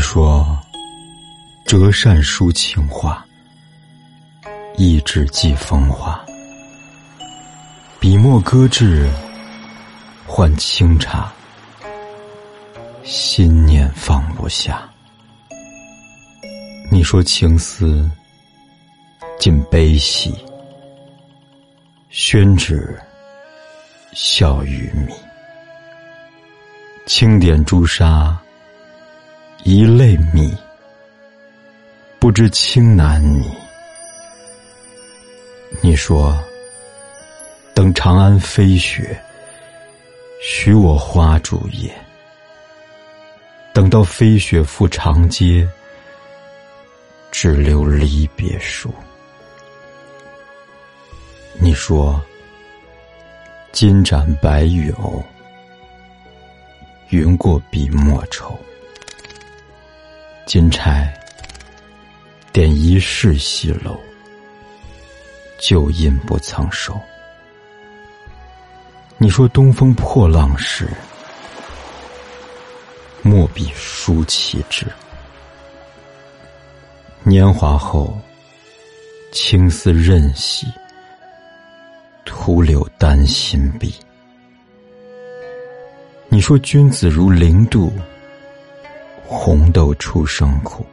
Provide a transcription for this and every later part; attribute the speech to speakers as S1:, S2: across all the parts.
S1: 说，折扇书情话，一纸寄风华。笔墨搁置，换清茶，心念放不下。你说情丝尽悲喜，宣纸笑与迷，轻点朱砂。一泪迷，不知轻难你。你说，等长安飞雪，许我花烛夜。等到飞雪覆长街，只留离别书。你说，金盏白玉瓯，云过笔墨愁。金钗点一世西楼，旧印不曾收。你说东风破浪时，墨笔书岂止？年华后，青丝任洗，徒留丹心笔。你说君子如零度。红豆出生苦，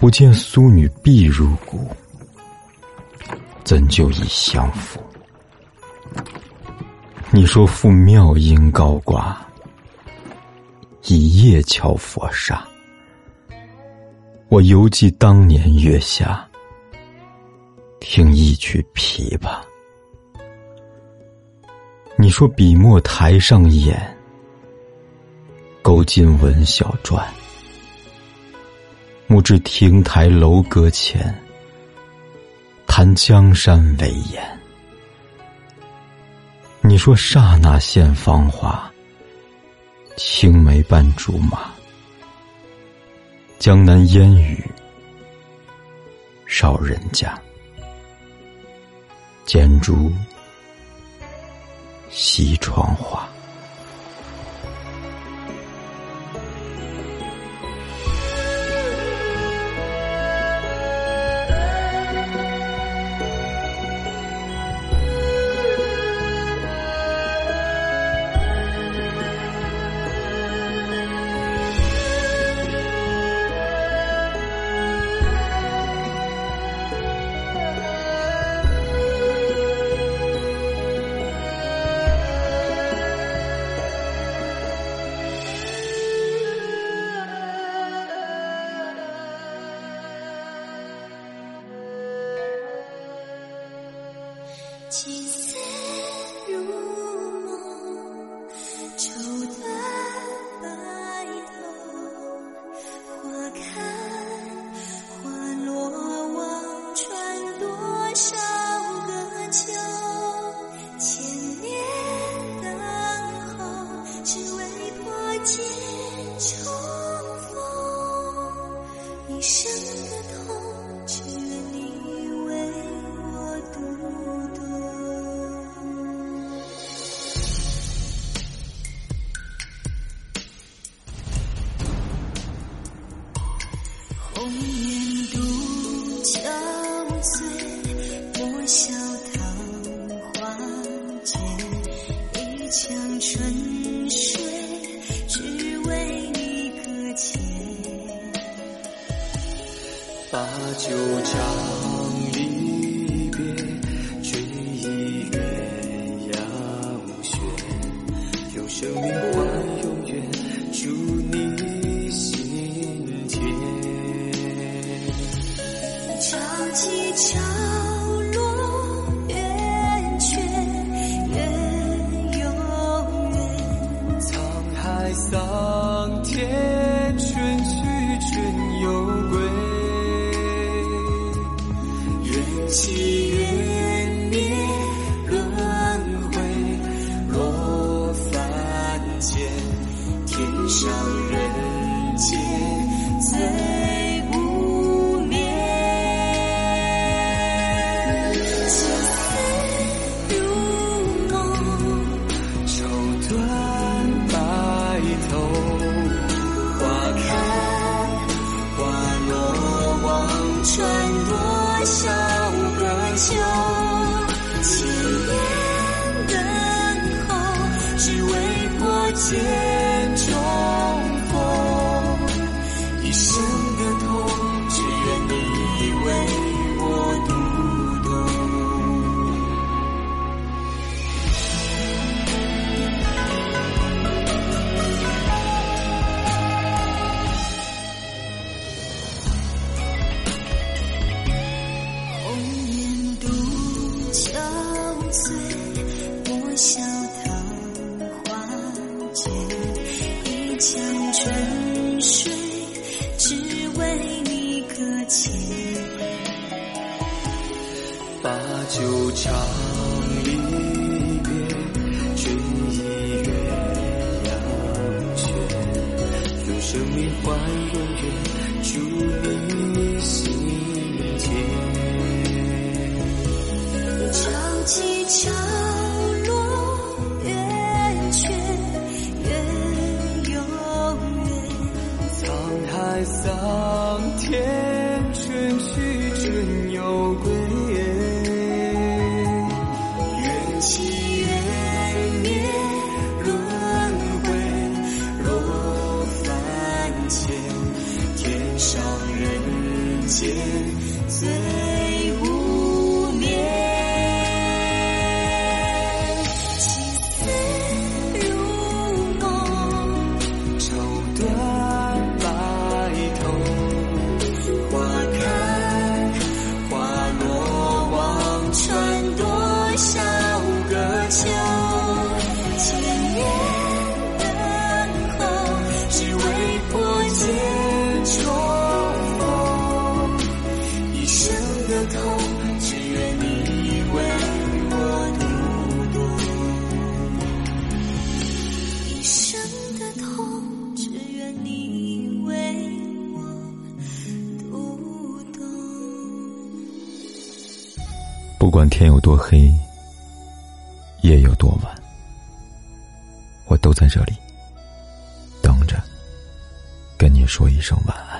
S1: 不见苏女碧如骨，怎就已相负？你说赴妙音高挂，一夜敲佛刹。我犹记当年月下，听一曲琵琶。你说笔墨台上演。勾金文小传，木至亭台楼阁前，谈江山伟言。你说刹那现芳华，青梅伴竹马，江南烟雨少人家，剪烛西窗花。
S2: 青丝春水只为你搁浅，
S3: 把酒唱离别，追忆鸳鸯雪，用生命换永远，
S2: 祝你心间。起。一生的痛，只愿你为我读懂。
S4: 红颜独憔悴，莫笑桃花劫。一腔春水，
S2: 把酒唱离别，却已月阳缺。用生命换永远，祝你心田。
S4: 潮起潮落，圆缺圆永远。
S2: 沧海桑田，最的痛，只愿你为我。
S4: 一生的痛，只愿你为我读懂。
S1: 不管天有多黑，夜有多晚，我都在这里等着，跟你说一声晚安。